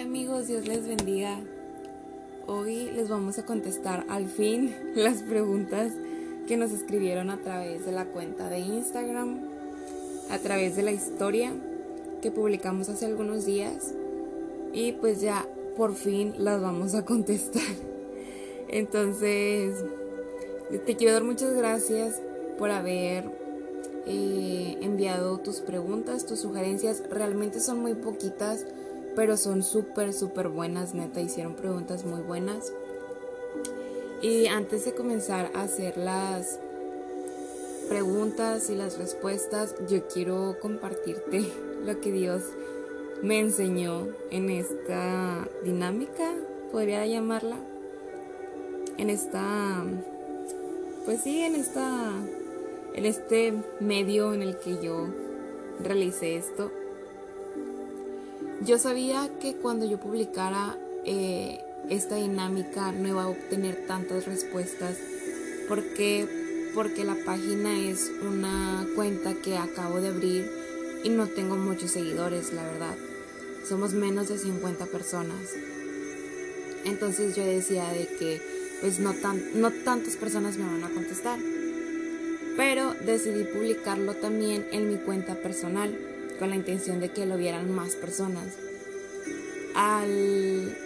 Amigos, Dios les bendiga. Hoy les vamos a contestar al fin las preguntas que nos escribieron a través de la cuenta de Instagram, a través de la historia que publicamos hace algunos días y pues ya por fin las vamos a contestar. Entonces, te quiero dar muchas gracias por haber eh, enviado tus preguntas, tus sugerencias. Realmente son muy poquitas pero son súper, súper buenas, neta, hicieron preguntas muy buenas. Y antes de comenzar a hacer las preguntas y las respuestas, yo quiero compartirte lo que Dios me enseñó en esta dinámica, podría llamarla, en esta, pues sí, en esta, en este medio en el que yo realicé esto. Yo sabía que cuando yo publicara eh, esta dinámica no iba a obtener tantas respuestas porque porque la página es una cuenta que acabo de abrir y no tengo muchos seguidores, la verdad. Somos menos de 50 personas. Entonces yo decía de que pues no, tan, no tantas personas me van a contestar. Pero decidí publicarlo también en mi cuenta personal con la intención de que lo vieran más personas. Al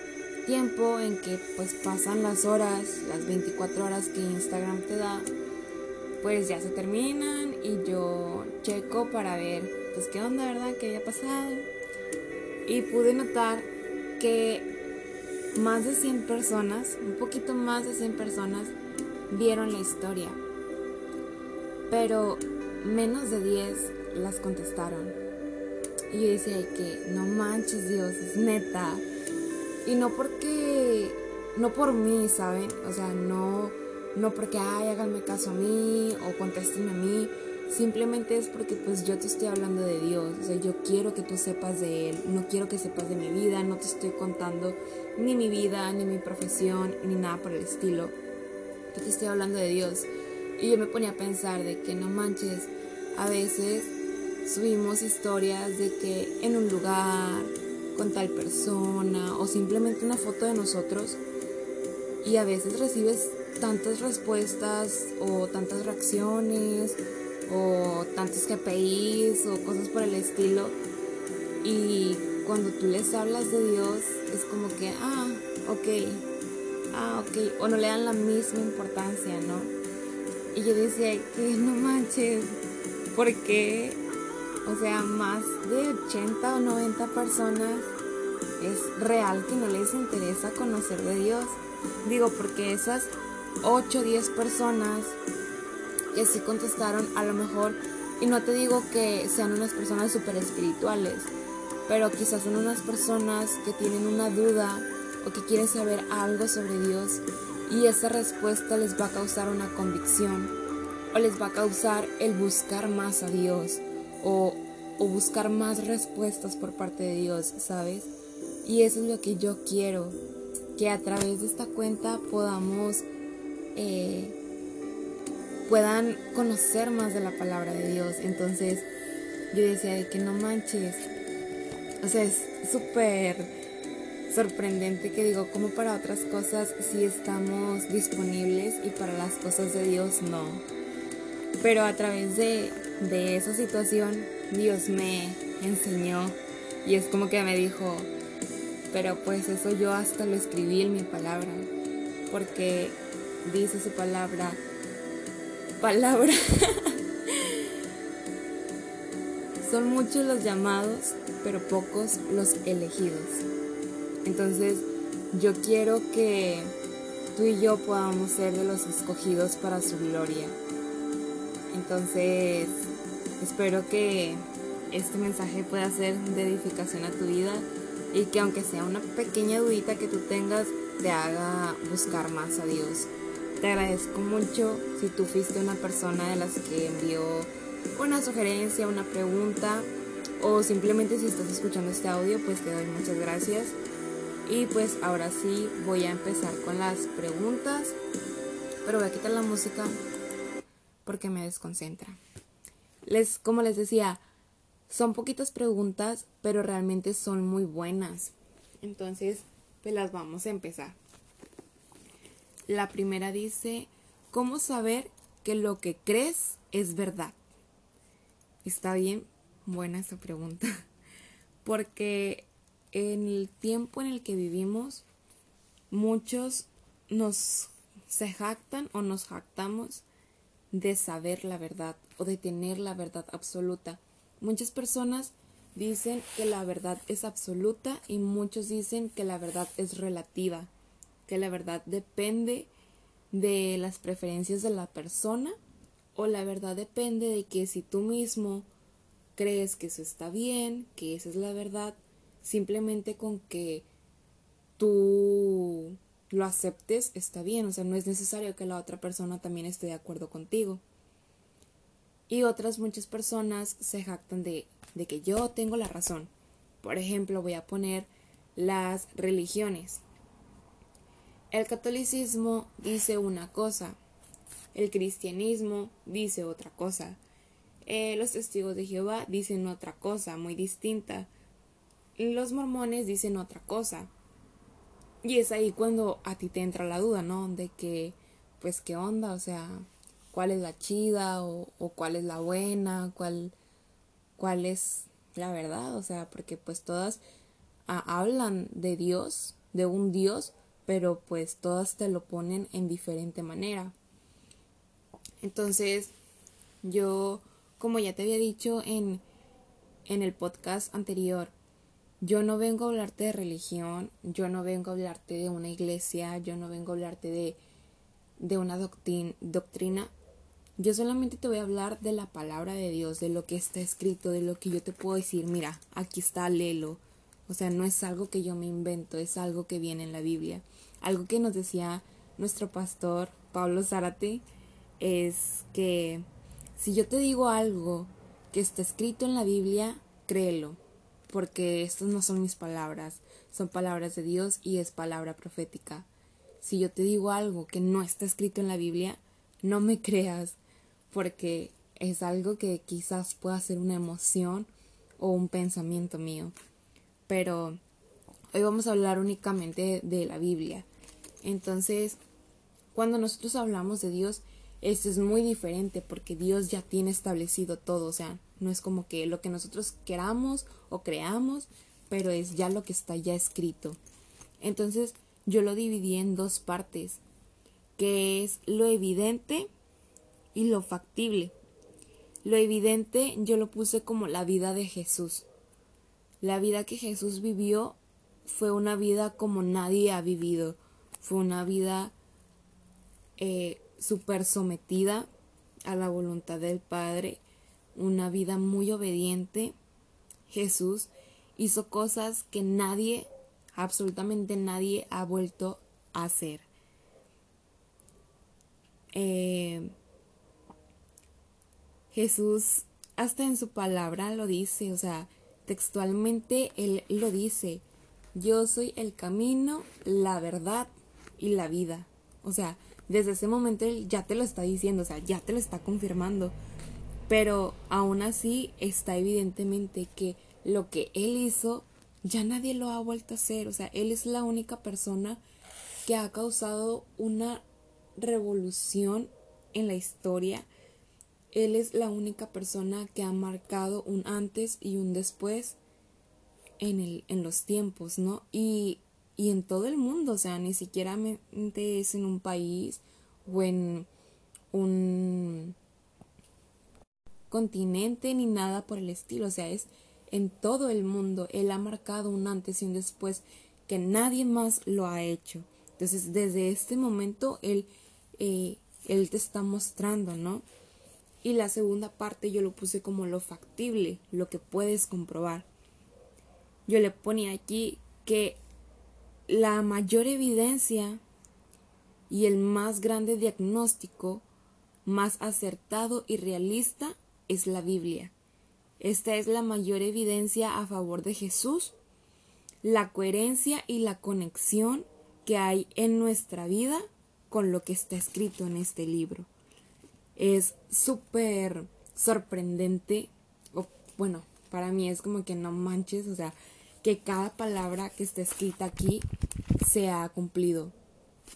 tiempo en que pues pasan las horas, las 24 horas que Instagram te da, pues ya se terminan y yo checo para ver pues qué onda, ¿verdad? ¿Qué había pasado? Y pude notar que más de 100 personas, un poquito más de 100 personas vieron la historia. Pero menos de 10 las contestaron. Y yo decía que no manches Dios, es neta. Y no porque, no por mí, ¿saben? O sea, no, no porque, ay, háganme caso a mí o contéstenme a mí. Simplemente es porque pues yo te estoy hablando de Dios. O sea, yo quiero que tú sepas de Él. No quiero que sepas de mi vida. No te estoy contando ni mi vida, ni mi profesión, ni nada por el estilo. Yo te estoy hablando de Dios. Y yo me ponía a pensar de que no manches, a veces subimos historias de que en un lugar, con tal persona, o simplemente una foto de nosotros, y a veces recibes tantas respuestas o tantas reacciones o tantos KPIs o cosas por el estilo y cuando tú les hablas de Dios es como que ah ok ah ok o no le dan la misma importancia no y yo decía que no manches ¿por qué o sea, más de 80 o 90 personas es real que no les interesa conocer de Dios. Digo, porque esas 8 o 10 personas que sí contestaron, a lo mejor, y no te digo que sean unas personas súper espirituales, pero quizás son unas personas que tienen una duda o que quieren saber algo sobre Dios y esa respuesta les va a causar una convicción o les va a causar el buscar más a Dios o, buscar más respuestas por parte de Dios, ¿sabes? Y eso es lo que yo quiero, que a través de esta cuenta podamos, eh, puedan conocer más de la palabra de Dios. Entonces yo decía de que no manches, o sea, es súper sorprendente que digo, como para otras cosas sí estamos disponibles y para las cosas de Dios no. Pero a través de, de esa situación Dios me enseñó y es como que me dijo, pero pues eso yo hasta lo escribí en mi palabra, porque dice su palabra, palabra. Son muchos los llamados, pero pocos los elegidos. Entonces, yo quiero que tú y yo podamos ser de los escogidos para su gloria. Entonces, espero que este mensaje pueda ser de edificación a tu vida y que aunque sea una pequeña dudita que tú tengas, te haga buscar más a Dios. Te agradezco mucho si tú fuiste una persona de las que envió una sugerencia, una pregunta o simplemente si estás escuchando este audio, pues te doy muchas gracias. Y pues ahora sí voy a empezar con las preguntas, pero voy a quitar la música porque me desconcentra. Les, como les decía, son poquitas preguntas, pero realmente son muy buenas. Entonces, pues las vamos a empezar. La primera dice, ¿cómo saber que lo que crees es verdad? Está bien, buena esa pregunta, porque en el tiempo en el que vivimos, muchos nos se jactan o nos jactamos de saber la verdad o de tener la verdad absoluta. Muchas personas dicen que la verdad es absoluta y muchos dicen que la verdad es relativa, que la verdad depende de las preferencias de la persona o la verdad depende de que si tú mismo crees que eso está bien, que esa es la verdad, simplemente con que tú lo aceptes está bien, o sea, no es necesario que la otra persona también esté de acuerdo contigo. Y otras muchas personas se jactan de, de que yo tengo la razón. Por ejemplo, voy a poner las religiones. El catolicismo dice una cosa, el cristianismo dice otra cosa, eh, los testigos de Jehová dicen otra cosa muy distinta, los mormones dicen otra cosa. Y es ahí cuando a ti te entra la duda, ¿no? De que, pues, ¿qué onda? O sea, ¿cuál es la chida o, cuál es la buena? ¿Cuál, ¿Cuál es la verdad? O sea, porque pues todas hablan de Dios, de un Dios, pero pues todas te lo ponen en diferente manera. Entonces, yo, como ya te había dicho en, en el podcast anterior, yo no vengo a hablarte de religión, yo no vengo a hablarte de una iglesia, yo no vengo a hablarte de, de una doctrina. Yo solamente te voy a hablar de la palabra de Dios, de lo que está escrito, de lo que yo te puedo decir, mira, aquí está, léelo. O sea, no es algo que yo me invento, es algo que viene en la Biblia. Algo que nos decía nuestro pastor Pablo Zárate es que si yo te digo algo que está escrito en la Biblia, créelo porque estas no son mis palabras, son palabras de Dios y es palabra profética. Si yo te digo algo que no está escrito en la Biblia, no me creas, porque es algo que quizás pueda ser una emoción o un pensamiento mío. Pero hoy vamos a hablar únicamente de la Biblia. Entonces, cuando nosotros hablamos de Dios, esto es muy diferente porque Dios ya tiene establecido todo, o sea, no es como que lo que nosotros queramos o creamos, pero es ya lo que está ya escrito. Entonces yo lo dividí en dos partes, que es lo evidente y lo factible. Lo evidente yo lo puse como la vida de Jesús. La vida que Jesús vivió fue una vida como nadie ha vivido. Fue una vida eh, súper sometida a la voluntad del Padre una vida muy obediente, Jesús hizo cosas que nadie, absolutamente nadie, ha vuelto a hacer. Eh, Jesús hasta en su palabra lo dice, o sea, textualmente él lo dice, yo soy el camino, la verdad y la vida. O sea, desde ese momento él ya te lo está diciendo, o sea, ya te lo está confirmando. Pero aún así está evidentemente que lo que él hizo ya nadie lo ha vuelto a hacer. O sea, él es la única persona que ha causado una revolución en la historia. Él es la única persona que ha marcado un antes y un después en, el, en los tiempos, ¿no? Y, y en todo el mundo, o sea, ni siquiera es en un país o en un continente ni nada por el estilo, o sea, es en todo el mundo. Él ha marcado un antes y un después que nadie más lo ha hecho. Entonces, desde este momento, Él, eh, él te está mostrando, ¿no? Y la segunda parte yo lo puse como lo factible, lo que puedes comprobar. Yo le ponía aquí que la mayor evidencia y el más grande diagnóstico, más acertado y realista es la Biblia. Esta es la mayor evidencia a favor de Jesús, la coherencia y la conexión que hay en nuestra vida con lo que está escrito en este libro. Es súper sorprendente, o bueno, para mí es como que no manches, o sea, que cada palabra que está escrita aquí se ha cumplido.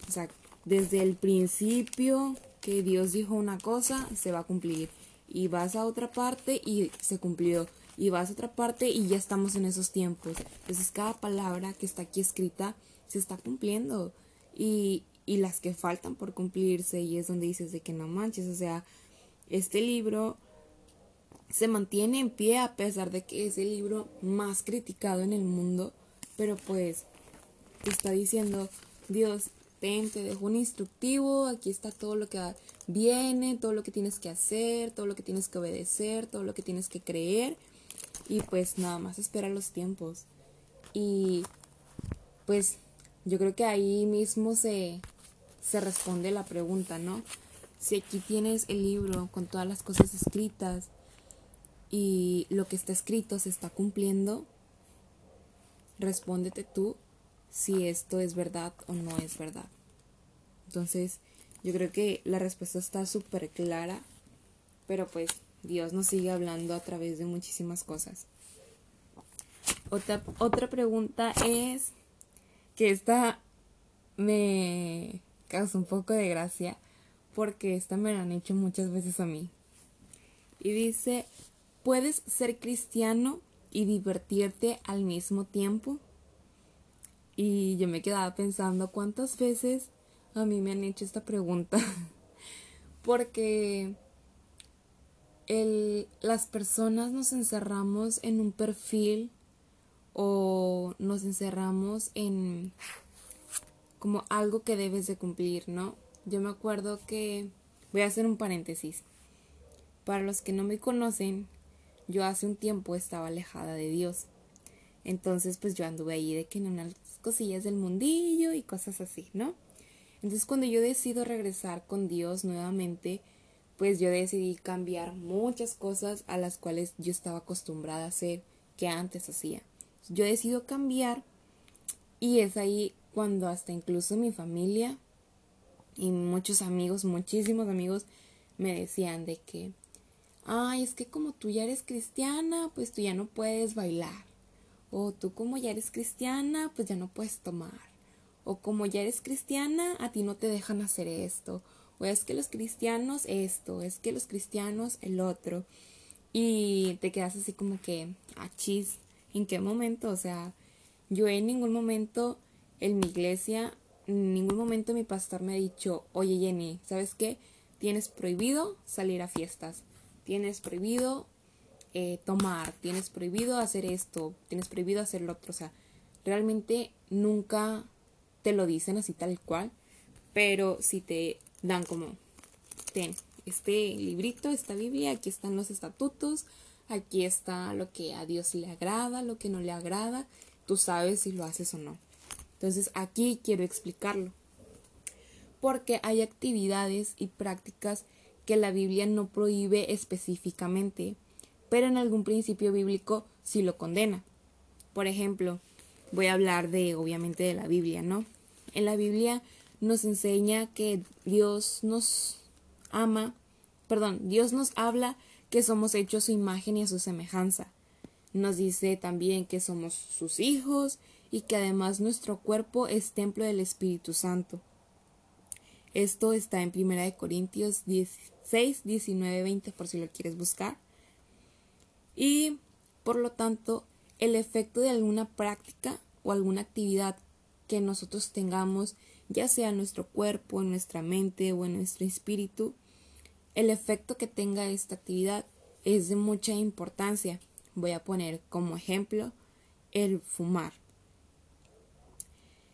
O sea, desde el principio que Dios dijo una cosa, se va a cumplir. Y vas a otra parte y se cumplió. Y vas a otra parte y ya estamos en esos tiempos. Entonces cada palabra que está aquí escrita se está cumpliendo. Y, y las que faltan por cumplirse. Y es donde dices de que no manches. O sea, este libro se mantiene en pie a pesar de que es el libro más criticado en el mundo. Pero pues está diciendo, Dios, ten, te dejo un instructivo, aquí está todo lo que viene, todo lo que tienes que hacer, todo lo que tienes que obedecer, todo lo que tienes que creer. Y pues nada más espera los tiempos. Y pues yo creo que ahí mismo se, se responde la pregunta, ¿no? Si aquí tienes el libro con todas las cosas escritas y lo que está escrito se está cumpliendo, respóndete tú si esto es verdad o no es verdad. Entonces, yo creo que la respuesta está súper clara, pero pues Dios nos sigue hablando a través de muchísimas cosas. Otra, otra pregunta es que esta me causa un poco de gracia porque esta me la han hecho muchas veces a mí. Y dice, ¿puedes ser cristiano y divertirte al mismo tiempo? Y yo me quedaba pensando cuántas veces a mí me han hecho esta pregunta. Porque el, las personas nos encerramos en un perfil o nos encerramos en como algo que debes de cumplir, ¿no? Yo me acuerdo que voy a hacer un paréntesis. Para los que no me conocen, yo hace un tiempo estaba alejada de Dios. Entonces, pues yo anduve ahí de que en unas cosillas del mundillo y cosas así, ¿no? Entonces, cuando yo decido regresar con Dios nuevamente, pues yo decidí cambiar muchas cosas a las cuales yo estaba acostumbrada a hacer que antes hacía. Yo decido cambiar y es ahí cuando hasta incluso mi familia y muchos amigos, muchísimos amigos me decían de que, ay, es que como tú ya eres cristiana, pues tú ya no puedes bailar. O tú como ya eres cristiana, pues ya no puedes tomar. O como ya eres cristiana, a ti no te dejan hacer esto. O es que los cristianos esto, es que los cristianos el otro. Y te quedas así como que, ah, chis, ¿en qué momento? O sea, yo en ningún momento en mi iglesia, en ningún momento mi pastor me ha dicho, oye Jenny, ¿sabes qué? Tienes prohibido salir a fiestas, tienes prohibido eh, tomar, tienes prohibido hacer esto, tienes prohibido hacer lo otro. O sea, realmente nunca te lo dicen así tal cual, pero si te dan como, ten, este librito, esta Biblia, aquí están los estatutos, aquí está lo que a Dios le agrada, lo que no le agrada, tú sabes si lo haces o no. Entonces aquí quiero explicarlo. Porque hay actividades y prácticas que la Biblia no prohíbe específicamente, pero en algún principio bíblico sí lo condena. Por ejemplo, voy a hablar de, obviamente, de la Biblia, ¿no? En la Biblia nos enseña que Dios nos ama, perdón, Dios nos habla que somos hechos a su imagen y a su semejanza. Nos dice también que somos sus hijos y que además nuestro cuerpo es templo del Espíritu Santo. Esto está en 1 Corintios 16, 19, 20 por si lo quieres buscar. Y por lo tanto, el efecto de alguna práctica o alguna actividad que nosotros tengamos, ya sea en nuestro cuerpo, en nuestra mente o en nuestro espíritu, el efecto que tenga esta actividad es de mucha importancia. Voy a poner como ejemplo el fumar.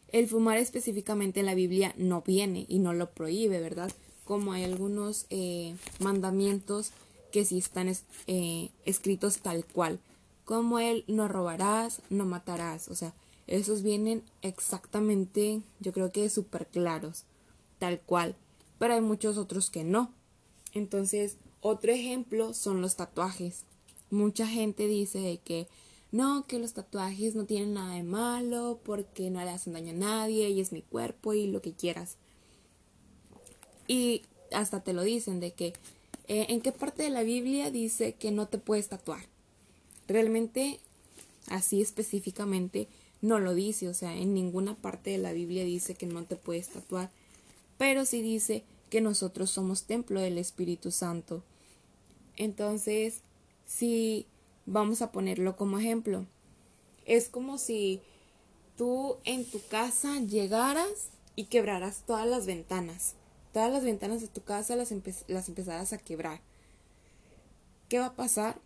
El fumar específicamente en la Biblia no viene y no lo prohíbe, ¿verdad? Como hay algunos eh, mandamientos que sí están eh, escritos tal cual, como el no robarás, no matarás, o sea, esos vienen exactamente, yo creo que súper claros, tal cual, pero hay muchos otros que no. Entonces, otro ejemplo son los tatuajes. Mucha gente dice que no, que los tatuajes no tienen nada de malo porque no le hacen daño a nadie y es mi cuerpo y lo que quieras. Y hasta te lo dicen de que eh, ¿En qué parte de la Biblia dice que no te puedes tatuar? Realmente así específicamente no lo dice, o sea, en ninguna parte de la Biblia dice que no te puedes tatuar, pero sí dice que nosotros somos templo del Espíritu Santo. Entonces, si vamos a ponerlo como ejemplo, es como si tú en tu casa llegaras y quebraras todas las ventanas. Todas las ventanas de tu casa las, las empezaras a quebrar. ¿Qué va a pasar?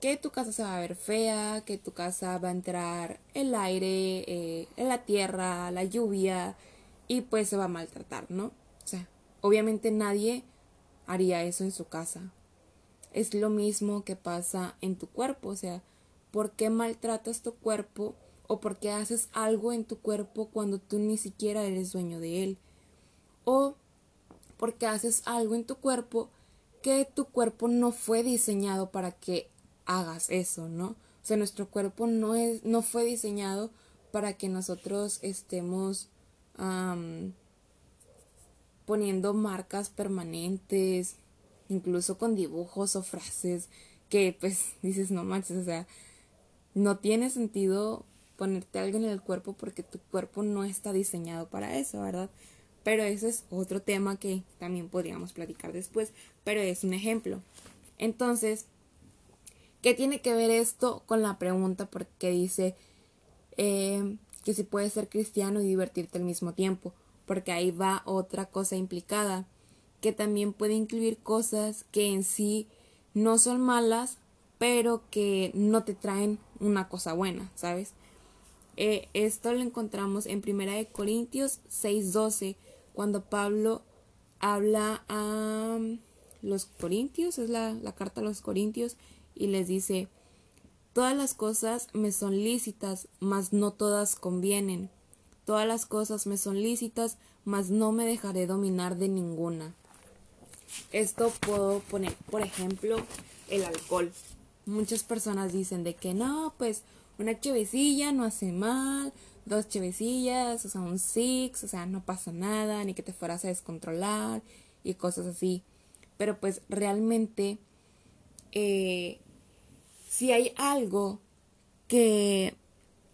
Que tu casa se va a ver fea, que tu casa va a entrar el aire, eh, la tierra, la lluvia y pues se va a maltratar, ¿no? O sea, obviamente nadie haría eso en su casa. Es lo mismo que pasa en tu cuerpo, o sea, ¿por qué maltratas tu cuerpo o por qué haces algo en tu cuerpo cuando tú ni siquiera eres dueño de él? O porque haces algo en tu cuerpo que tu cuerpo no fue diseñado para que hagas eso, ¿no? O sea, nuestro cuerpo no es, no fue diseñado para que nosotros estemos poniendo marcas permanentes, incluso con dibujos o frases que pues dices no manches, o sea, no tiene sentido ponerte algo en el cuerpo porque tu cuerpo no está diseñado para eso, ¿verdad? Pero ese es otro tema que también podríamos platicar después, pero es un ejemplo. Entonces, ¿qué tiene que ver esto con la pregunta? Porque dice eh, que si puedes ser cristiano y divertirte al mismo tiempo, porque ahí va otra cosa implicada, que también puede incluir cosas que en sí no son malas, pero que no te traen una cosa buena, ¿sabes? Eh, esto lo encontramos en Primera de Corintios 6:12, cuando Pablo habla a los corintios, es la, la carta a los corintios, y les dice, todas las cosas me son lícitas, mas no todas convienen. Todas las cosas me son lícitas, mas no me dejaré dominar de ninguna. Esto puedo poner, por ejemplo, el alcohol. Muchas personas dicen de que no, pues una chevecilla no hace mal, dos chevecillas, o sea, un six, o sea, no pasa nada, ni que te fueras a descontrolar y cosas así. Pero pues realmente, eh, si hay algo que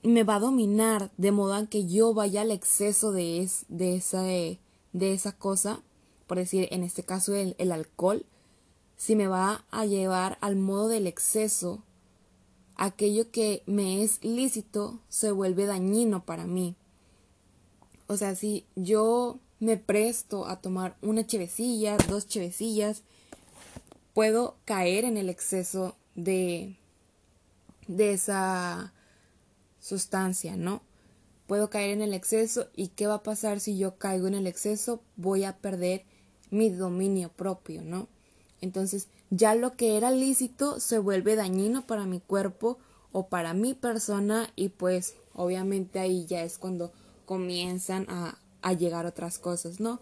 me va a dominar de modo que yo vaya al exceso de, de, esa, de esa cosa, por decir, en este caso el, el alcohol, si me va a llevar al modo del exceso, aquello que me es lícito se vuelve dañino para mí. O sea, si yo me presto a tomar una chevecilla, dos chevecillas, puedo caer en el exceso de, de esa sustancia, ¿no? Puedo caer en el exceso y ¿qué va a pasar si yo caigo en el exceso? Voy a perder mi dominio propio, ¿no? Entonces, ya lo que era lícito se vuelve dañino para mi cuerpo o para mi persona y pues obviamente ahí ya es cuando comienzan a, llegar otras cosas, ¿no?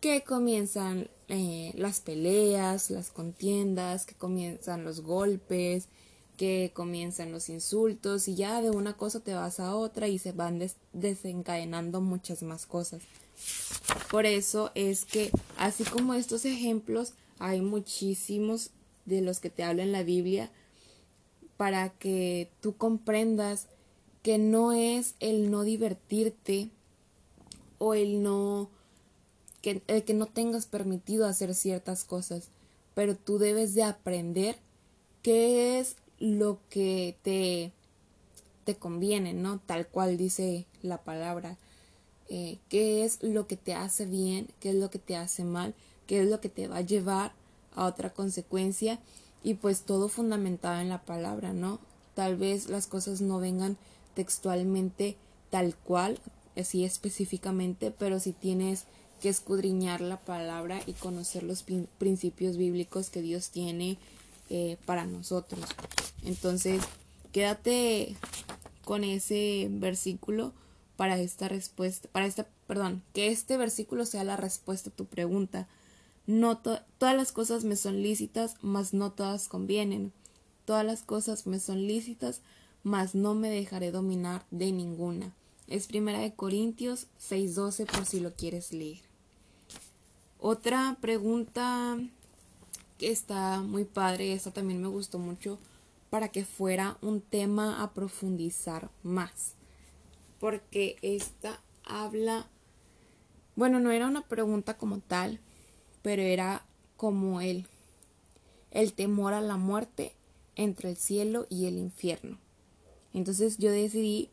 Que comienzan eh, las peleas, las contiendas, que comienzan los golpes, que comienzan los insultos y ya de una cosa te vas a otra y se van desencadenando muchas más cosas. Por eso es que así como estos ejemplos hay muchísimos de los que te hablo en la Biblia para que tú comprendas que no es el no divertirte o el no que, el que no tengas permitido hacer ciertas cosas, pero tú debes de aprender qué es lo que te, te conviene, ¿no? Tal cual dice la palabra. Eh, qué es lo que te hace bien, qué es lo que te hace mal, qué es lo que te va a llevar a otra consecuencia y pues todo fundamentado en la palabra, ¿no? Tal vez las cosas no vengan textualmente tal cual, así específicamente, pero si tienes que escudriñar la palabra y conocer los principios bíblicos que Dios tiene eh, para nosotros. Entonces, quédate con ese versículo para esta respuesta, para esta, perdón, que este versículo sea la respuesta a tu pregunta. No todas las cosas me son lícitas, mas no todas convienen. Todas las cosas me son lícitas, mas no me dejaré dominar de ninguna. Es primera de Corintios 6:12 por si lo quieres leer. Otra pregunta está muy padre, esta también me gustó mucho para que fuera un tema a profundizar más. Porque esta habla, bueno, no era una pregunta como tal, pero era como el, el temor a la muerte entre el cielo y el infierno. Entonces yo decidí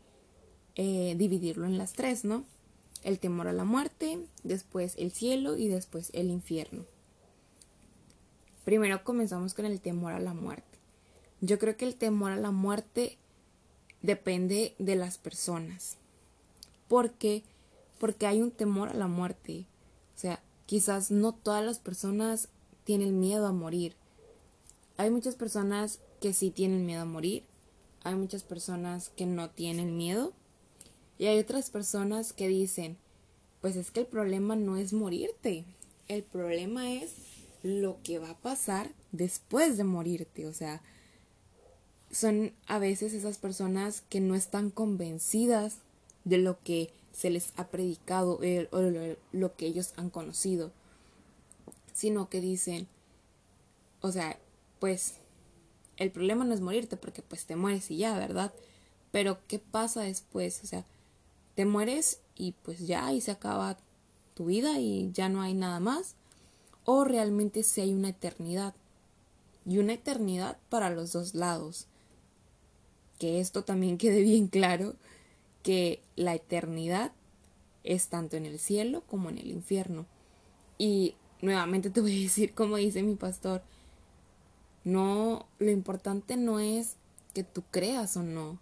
eh, dividirlo en las tres, ¿no? El temor a la muerte, después el cielo y después el infierno. Primero comenzamos con el temor a la muerte. Yo creo que el temor a la muerte depende de las personas. ¿Por qué? Porque hay un temor a la muerte. O sea, quizás no todas las personas tienen miedo a morir. Hay muchas personas que sí tienen miedo a morir. Hay muchas personas que no tienen miedo. Y hay otras personas que dicen, pues es que el problema no es morirte. El problema es lo que va a pasar después de morirte. O sea, son a veces esas personas que no están convencidas de lo que se les ha predicado eh, o lo que ellos han conocido, sino que dicen, o sea, pues el problema no es morirte porque pues te mueres y ya, ¿verdad? Pero ¿qué pasa después? O sea, te mueres y pues ya y se acaba tu vida y ya no hay nada más. O realmente si hay una eternidad. Y una eternidad para los dos lados. Que esto también quede bien claro que la eternidad es tanto en el cielo como en el infierno. Y nuevamente te voy a decir como dice mi pastor, no, lo importante no es que tú creas o no,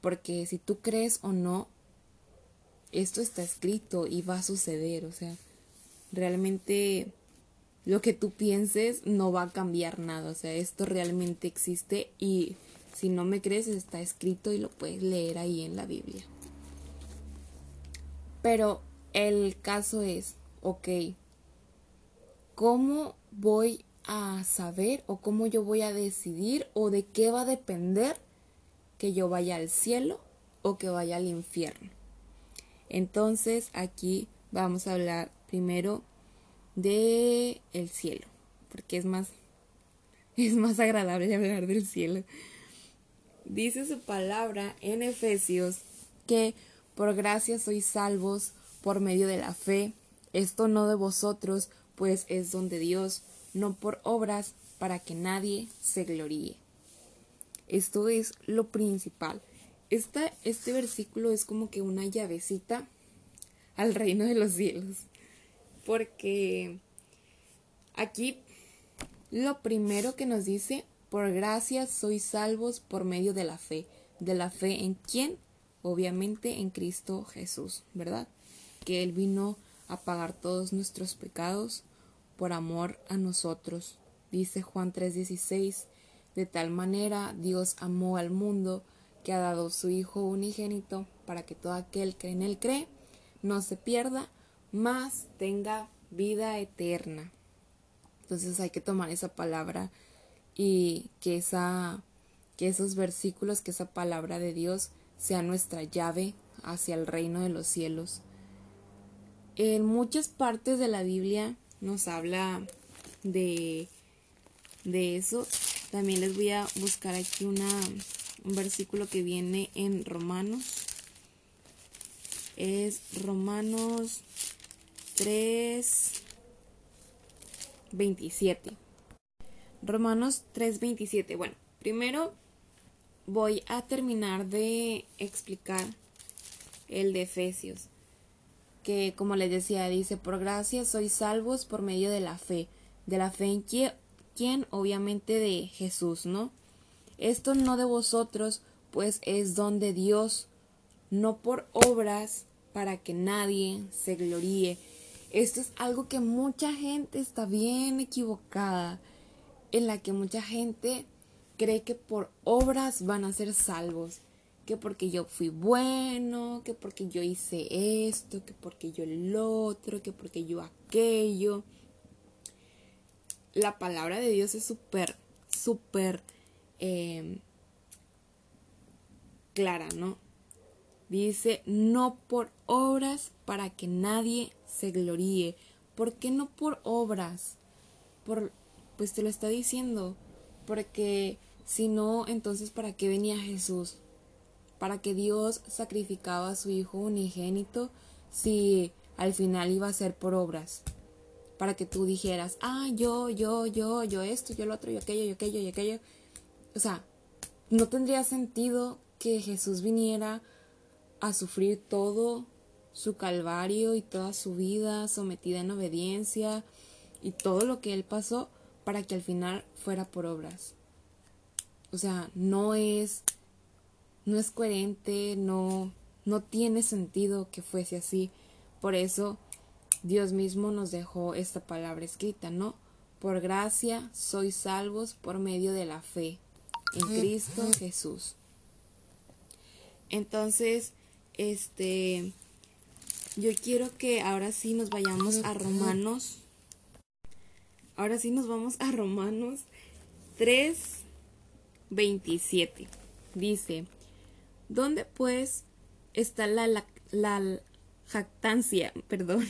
porque si tú crees o no, esto está escrito y va a suceder, o sea, realmente lo que tú pienses no va a cambiar nada, o sea, esto realmente existe y si no me crees está escrito y lo puedes leer ahí en la Biblia. Pero el caso es, ok, ¿cómo voy a saber o cómo yo voy a decidir o de qué va a depender que yo vaya al cielo o que vaya al infierno. Entonces aquí vamos a hablar primero de el cielo, porque es más es más agradable hablar del cielo. Dice su palabra en Efesios que por gracia sois salvos por medio de la fe, esto no de vosotros, pues es don de Dios, no por obras para que nadie se gloríe. Esto es lo principal. este versículo es como que una llavecita al reino de los cielos. Porque aquí lo primero que nos dice, por gracia sois salvos por medio de la fe. ¿De la fe en quién? Obviamente en Cristo Jesús, ¿verdad? Que Él vino a pagar todos nuestros pecados por amor a nosotros. Dice Juan 3:16, de tal manera Dios amó al mundo que ha dado su Hijo unigénito para que todo aquel que en él cree no se pierda, mas tenga vida eterna. Entonces hay que tomar esa palabra y que esa que esos versículos, que esa palabra de Dios sea nuestra llave hacia el reino de los cielos. En muchas partes de la Biblia nos habla de, de eso. También les voy a buscar aquí una, un versículo que viene en Romanos. Es Romanos 3, 27. Romanos 3, 27. Bueno, primero voy a terminar de explicar el de Efesios que como les decía, dice, por gracia sois salvos por medio de la fe, de la fe en quien, obviamente de Jesús, ¿no? Esto no de vosotros, pues es don de Dios, no por obras para que nadie se gloríe. Esto es algo que mucha gente está bien equivocada, en la que mucha gente cree que por obras van a ser salvos que porque yo fui bueno, que porque yo hice esto, que porque yo el otro, que porque yo aquello. La palabra de Dios es súper, súper em, clara, ¿no? Dice, no por obras para que nadie se gloríe. ¿Por qué no por obras? Por, pues te lo está diciendo, porque Si no, entonces ¿para qué venía Jesús? ¿Para qué Dios sacrificaba a su Hijo unigénito si al final iba a ser por obras? Para que tú dijeras, ah, yo, yo, yo, yo esto, yo lo otro, yo aquello, yo aquello, yo aquello. O sea, no tendría sentido que Jesús viniera a sufrir todo su calvario y toda su vida sometida en obediencia y todo lo que él pasó para que al final fuera por obras. O sea, no es no es coherente, no no tiene sentido que fuese así. Por eso Dios mismo nos dejó esta palabra escrita, ¿no? Por gracia sois salvos por medio de la fe en Cristo Jesús. Entonces, este yo quiero que ahora sí nos vayamos a Romanos. Ahora sí nos vamos a Romanos 3, 27. Dice, ¿dónde pues está la, la, la jactancia? Perdón.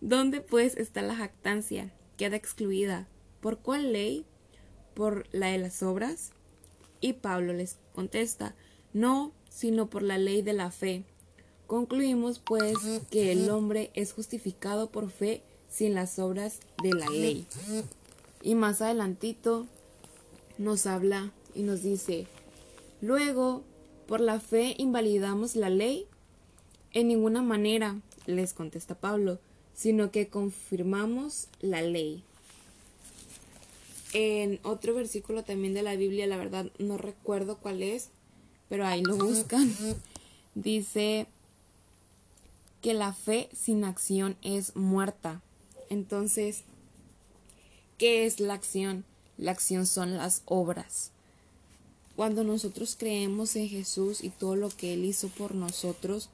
¿Dónde pues está la jactancia? Queda excluida. ¿Por cuál ley? ¿Por la de las obras? Y Pablo les contesta, no, sino por la ley de la fe Concluimos pues que el hombre es justificado por fe sin las obras de la ley. Y más adelantito nos habla y nos dice, luego, por la fe invalidamos la ley. En ninguna manera, les contesta Pablo, sino que confirmamos la ley. En otro versículo también de la Biblia, la verdad no recuerdo cuál es, pero ahí lo buscan. Dice que la fe sin acción es muerta. Entonces, ¿qué es la acción? La acción son las obras. Cuando nosotros creemos en Jesús y todo lo que Él hizo por nosotros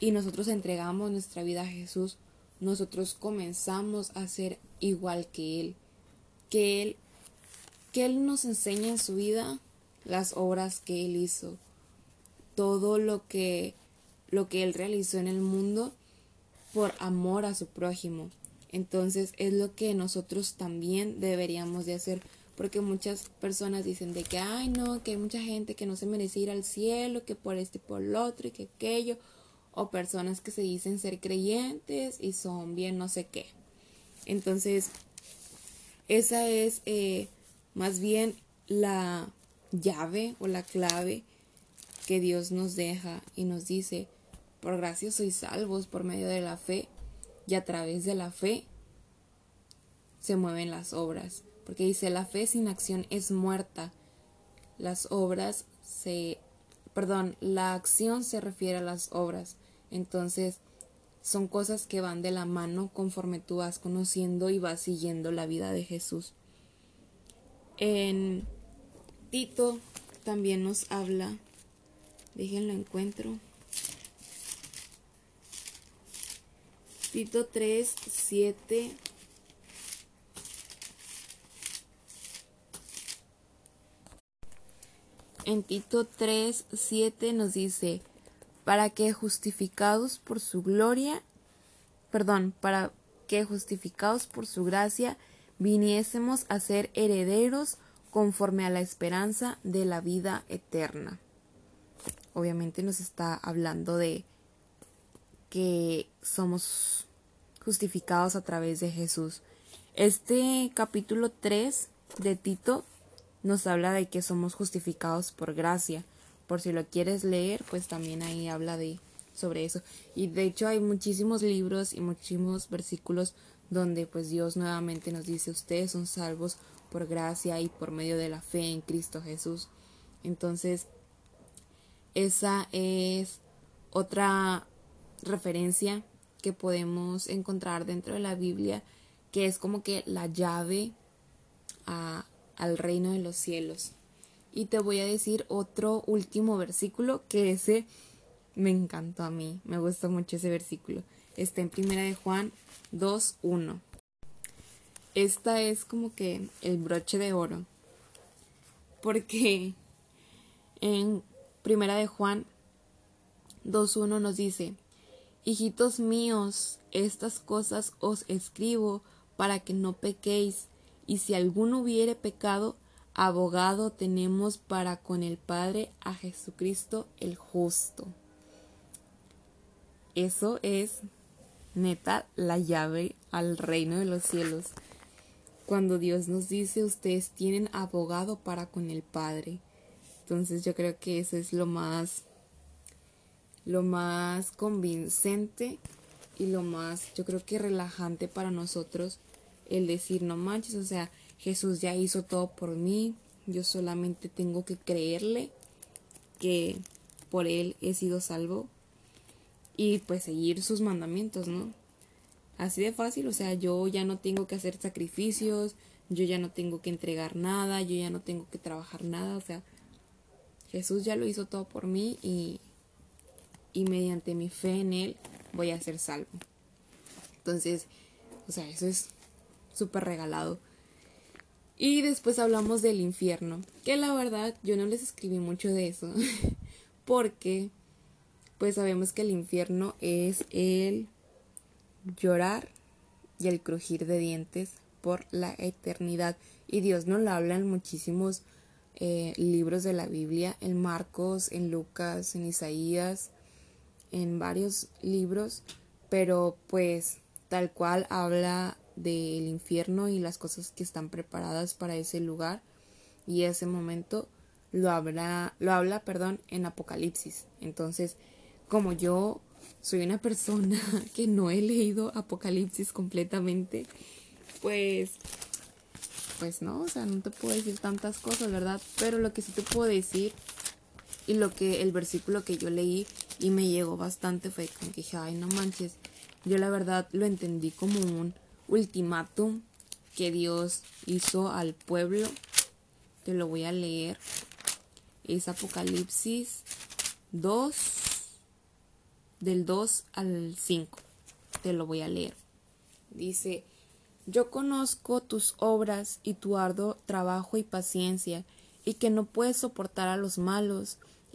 y nosotros entregamos nuestra vida a Jesús, nosotros comenzamos a ser igual que Él. Que Él, que Él nos enseña en su vida las obras que Él hizo. Todo lo que lo que él realizó en el mundo por amor a su prójimo. Entonces es lo que nosotros también deberíamos de hacer, porque muchas personas dicen de que, ay no, que hay mucha gente que no se merece ir al cielo, que por este, por el otro y que aquello, o personas que se dicen ser creyentes y son bien no sé qué. Entonces, esa es eh, más bien la llave o la clave que Dios nos deja y nos dice, por gracia sois salvos por medio de la fe y a través de la fe se mueven las obras. Porque dice, la fe sin acción es muerta. Las obras se... Perdón, la acción se refiere a las obras. Entonces, son cosas que van de la mano conforme tú vas conociendo y vas siguiendo la vida de Jesús. En Tito también nos habla, déjenlo encuentro. Tito 3, 7. En Tito 3, 7 nos dice, para que justificados por su gloria, perdón, para que justificados por su gracia, viniésemos a ser herederos conforme a la esperanza de la vida eterna. Obviamente nos está hablando de que somos justificados a través de Jesús. Este capítulo 3 de Tito nos habla de que somos justificados por gracia. Por si lo quieres leer, pues también ahí habla de sobre eso. Y de hecho hay muchísimos libros y muchísimos versículos donde pues Dios nuevamente nos dice ustedes son salvos por gracia y por medio de la fe en Cristo Jesús. Entonces, esa es otra referencia que podemos encontrar dentro de la Biblia, que es como que la llave al reino de los cielos. Y te voy a decir otro último versículo que ese me encantó a mí, me gustó mucho ese versículo. Está en Primera de Juan 2.1. Esta es como que el broche de oro. Porque en Primera de Juan 2.1 nos dice, Hijitos míos, estas cosas os escribo para que no pequéis, y si alguno hubiere pecado, abogado tenemos para con el Padre a Jesucristo el justo. Eso es neta la llave al reino de los cielos. Cuando Dios nos dice ustedes tienen abogado para con el Padre. Entonces yo creo que eso es lo más lo más convincente y lo más yo creo que relajante para nosotros el decir no manches, o sea, Jesús ya hizo todo por mí, yo solamente tengo que creerle que por él he sido salvo y pues seguir sus mandamientos, ¿no? Así de fácil, o sea, yo ya no tengo que hacer sacrificios, yo ya no tengo que entregar nada, yo ya no tengo que trabajar nada, o sea, Jesús ya lo hizo todo por mí y, y mediante mi fe en Él voy a ser salvo. Entonces, o sea, eso es súper regalado. Y después hablamos del infierno, que la verdad yo no les escribí mucho de eso, porque pues sabemos que el infierno es el llorar y el crujir de dientes por la eternidad. Y Dios nos lo habla en muchísimos eh, libros de la Biblia, en Marcos, en Lucas, en Isaías, en varios libros, pero pues tal cual habla del infierno y las cosas que están preparadas para ese lugar y ese momento lo habla, lo habla, perdón, en Apocalipsis. Entonces, como yo soy una persona que no he leído Apocalipsis completamente, pues pues no, o sea, no te puedo decir tantas cosas, ¿verdad? Pero lo que sí te puedo decir y lo que el versículo que yo leí y me llegó bastante fue que dije, ay, no manches, yo la verdad lo entendí como un ultimátum que Dios hizo al pueblo. Te lo voy a leer. Es Apocalipsis 2, del 2 al 5. Te lo voy a leer. Dice, yo conozco tus obras y tu arduo trabajo y paciencia, y que no puedes soportar a los malos,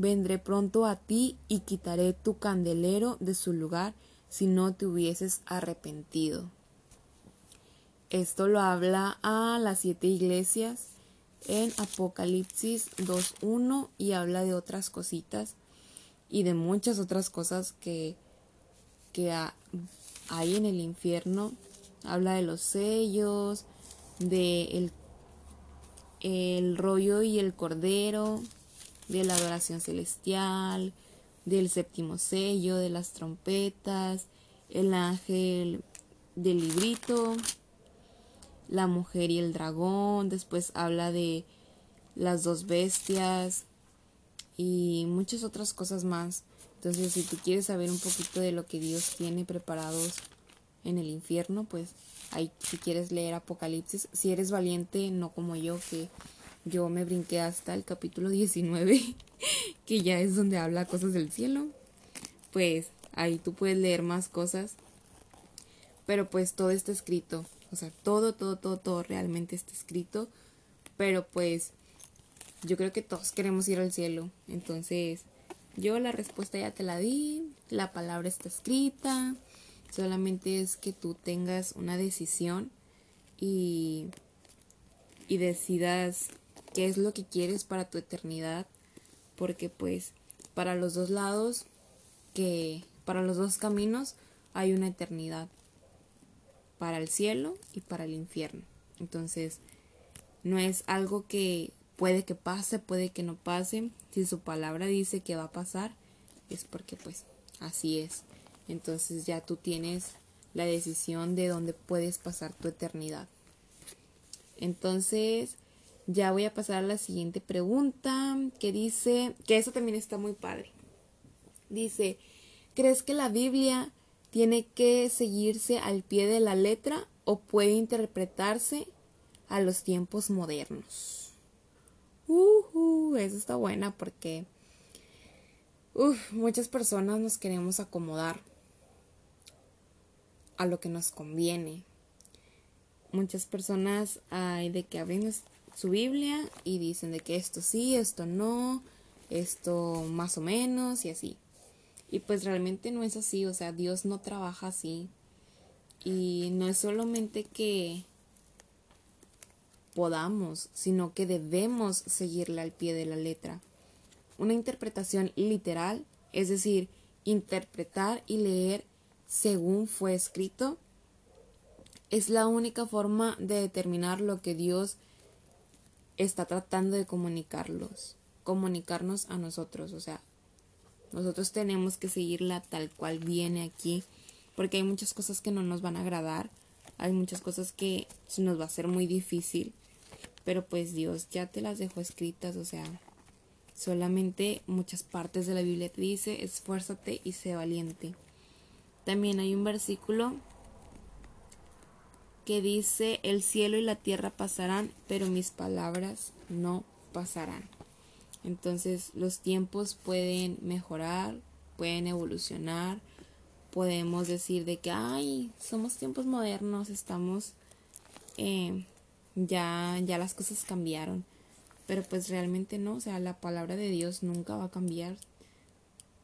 vendré pronto a ti y quitaré tu candelero de su lugar si no te hubieses arrepentido. Esto lo habla a las siete iglesias en Apocalipsis 2.1 y habla de otras cositas y de muchas otras cosas que, que hay en el infierno. Habla de los sellos, de el, el rollo y el cordero, de la adoración celestial, del séptimo sello, de las trompetas, el ángel del librito, la mujer y el dragón, después habla de las dos bestias y muchas otras cosas más. Entonces, si tú quieres saber un poquito de lo que Dios tiene preparados en el infierno, pues ahí si quieres leer Apocalipsis, si eres valiente, no como yo, que yo me brinqué hasta el capítulo 19, que ya es donde habla cosas del cielo, pues ahí tú puedes leer más cosas. Pero pues todo está escrito o sea, todo, todo, todo, todo realmente está escrito. Pero pues yo creo que todos queremos ir al cielo. Entonces, yo la respuesta ya te la di. La palabra está escrita. Solamente es que tú tengas una decisión y, y decidas qué es lo que quieres para tu eternidad. Porque pues para los dos lados, que para los dos caminos hay una eternidad para el cielo y para el infierno. Entonces, no es algo que puede que pase, puede que no pase. Si su palabra dice que va a pasar, es porque pues así es. Entonces ya tú tienes la decisión de dónde puedes pasar tu eternidad. Entonces, ya voy a pasar a la siguiente pregunta que dice, que eso también está muy padre. Dice, ¿crees que la Biblia tiene que seguirse al pie de la letra o puede interpretarse a los tiempos modernos. Uh, eso está buena porque muchas personas nos queremos acomodar a lo que nos conviene. Muchas personas hay de que abren su Biblia y dicen de que esto sí, esto no, esto más o menos y así. Y pues realmente no es así, o sea, Dios no trabaja así. Y no es solamente que podamos, sino que debemos seguirle al pie de la letra. Una interpretación literal, es decir, interpretar y leer según fue escrito, es la única forma de determinar lo que Dios está tratando de comunicarlos, comunicarnos a nosotros, o sea, nosotros tenemos que seguirla tal cual viene aquí, porque hay muchas cosas que no nos van a agradar, hay muchas cosas que nos va a ser muy difícil, pero pues Dios ya te las dejó escritas, o sea, solamente muchas partes de la Biblia te dice, esfuérzate y sé valiente. También hay un versículo que dice, el cielo y la tierra pasarán, pero mis palabras no pasarán. Entonces los tiempos pueden mejorar, pueden evolucionar, podemos decir de que, ay, somos tiempos modernos, estamos eh, ya, ya las cosas cambiaron. Pero pues realmente no, o sea, la palabra de Dios nunca va a cambiar,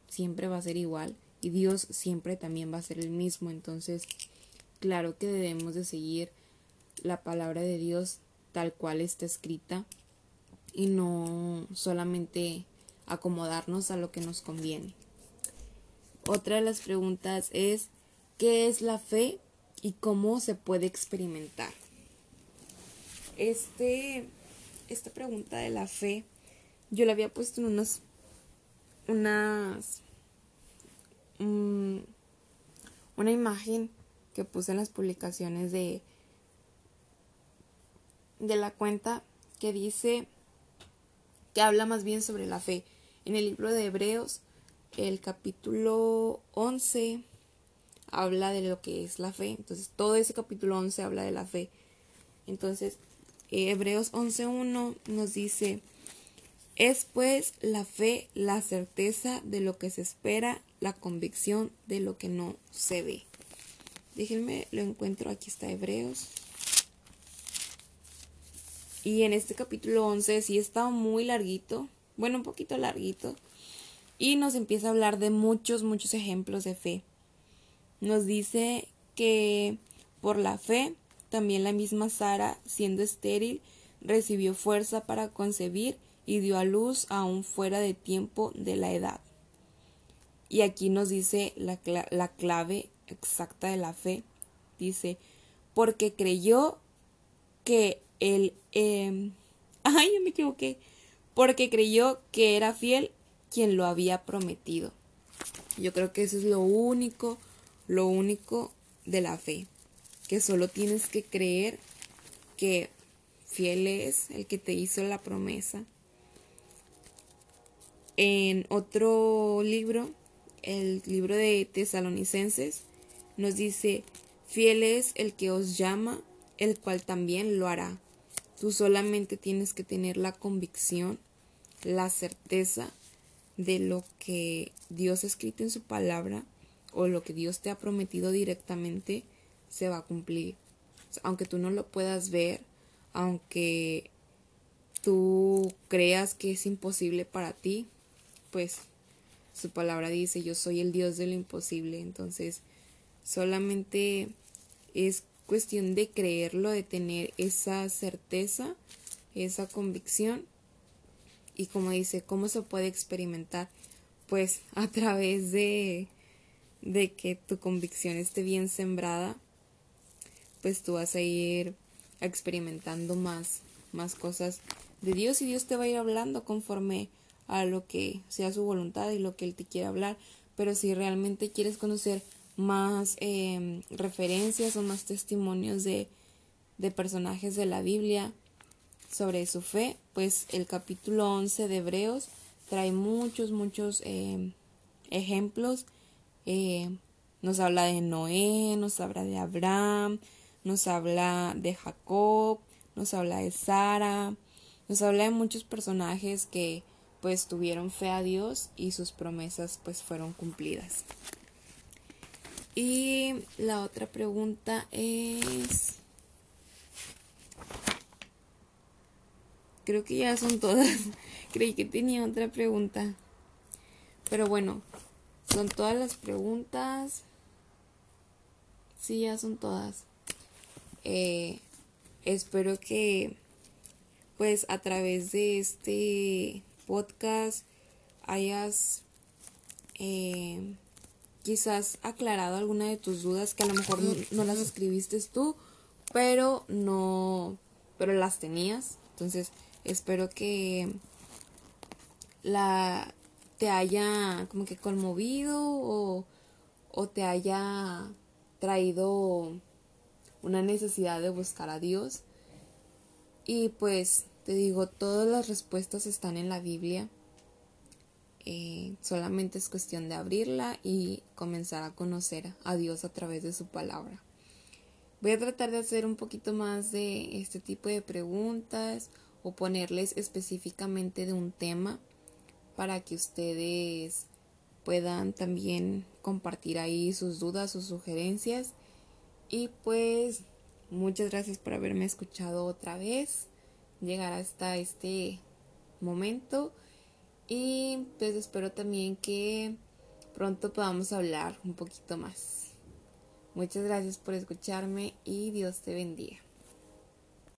siempre va a ser igual y Dios siempre también va a ser el mismo. Entonces, claro que debemos de seguir la palabra de Dios tal cual está escrita y no solamente acomodarnos a lo que nos conviene. Otra de las preguntas es, ¿qué es la fe y cómo se puede experimentar? Este, esta pregunta de la fe, yo la había puesto en unas, unas, mm, una imagen que puse en las publicaciones de, de la cuenta que dice, que habla más bien sobre la fe. En el libro de Hebreos, el capítulo 11 habla de lo que es la fe. Entonces, todo ese capítulo 11 habla de la fe. Entonces, Hebreos 11.1 nos dice, es pues la fe la certeza de lo que se espera, la convicción de lo que no se ve. Déjenme, lo encuentro, aquí está Hebreos. Y en este capítulo 11 sí está muy larguito, bueno, un poquito larguito, y nos empieza a hablar de muchos, muchos ejemplos de fe. Nos dice que por la fe también la misma Sara, siendo estéril, recibió fuerza para concebir y dio a luz aún fuera de tiempo de la edad. Y aquí nos dice la, la clave exacta de la fe. Dice, porque creyó que el... Eh, ay, yo me equivoqué. Porque creyó que era fiel quien lo había prometido. Yo creo que eso es lo único, lo único de la fe que solo tienes que creer que fiel es el que te hizo la promesa. En otro libro, el libro de Tesalonicenses, nos dice, fiel es el que os llama, el cual también lo hará. Tú solamente tienes que tener la convicción, la certeza de lo que Dios ha escrito en su palabra o lo que Dios te ha prometido directamente se va a cumplir. Aunque tú no lo puedas ver, aunque tú creas que es imposible para ti, pues su palabra dice, yo soy el Dios de lo imposible. Entonces, solamente es cuestión de creerlo, de tener esa certeza, esa convicción. Y como dice, ¿cómo se puede experimentar? Pues a través de, de que tu convicción esté bien sembrada pues tú vas a ir experimentando más, más cosas de Dios y Dios te va a ir hablando conforme a lo que sea su voluntad y lo que Él te quiere hablar. Pero si realmente quieres conocer más em, referencias o más testimonios de, de personajes de la Biblia sobre su fe, pues el capítulo 11 de Hebreos trae muchos, muchos em, ejemplos. Eh, nos habla de Noé, nos habla de Abraham, nos habla de Jacob, nos habla de Sara, Nos habla de muchos personajes que pues tuvieron fe a Dios y sus promesas pues fueron cumplidas. Y la otra pregunta es... Creo que ya son todas. Creí que tenía otra pregunta. Pero bueno, son todas las preguntas. Sí, ya son todas. Eh, espero que pues a través de este podcast hayas eh, quizás aclarado alguna de tus dudas que a lo mejor no, las escribiste tú, pero no, pero las tenías. Entonces espero que la te haya como que conmovido o, o te haya traído una necesidad de buscar a Dios. Y pues te digo, todas las respuestas están en la Biblia. Eh, solamente es cuestión de abrirla y comenzar a conocer a Dios a través de su palabra. Voy a tratar de hacer un poquito más de este tipo de preguntas o ponerles específicamente de un tema para que ustedes puedan también compartir ahí sus dudas, sus sugerencias. Y pues muchas gracias por haberme escuchado otra vez, llegar hasta este momento. Y pues espero también que pronto podamos hablar un poquito más. Muchas gracias por escucharme y Dios te bendiga.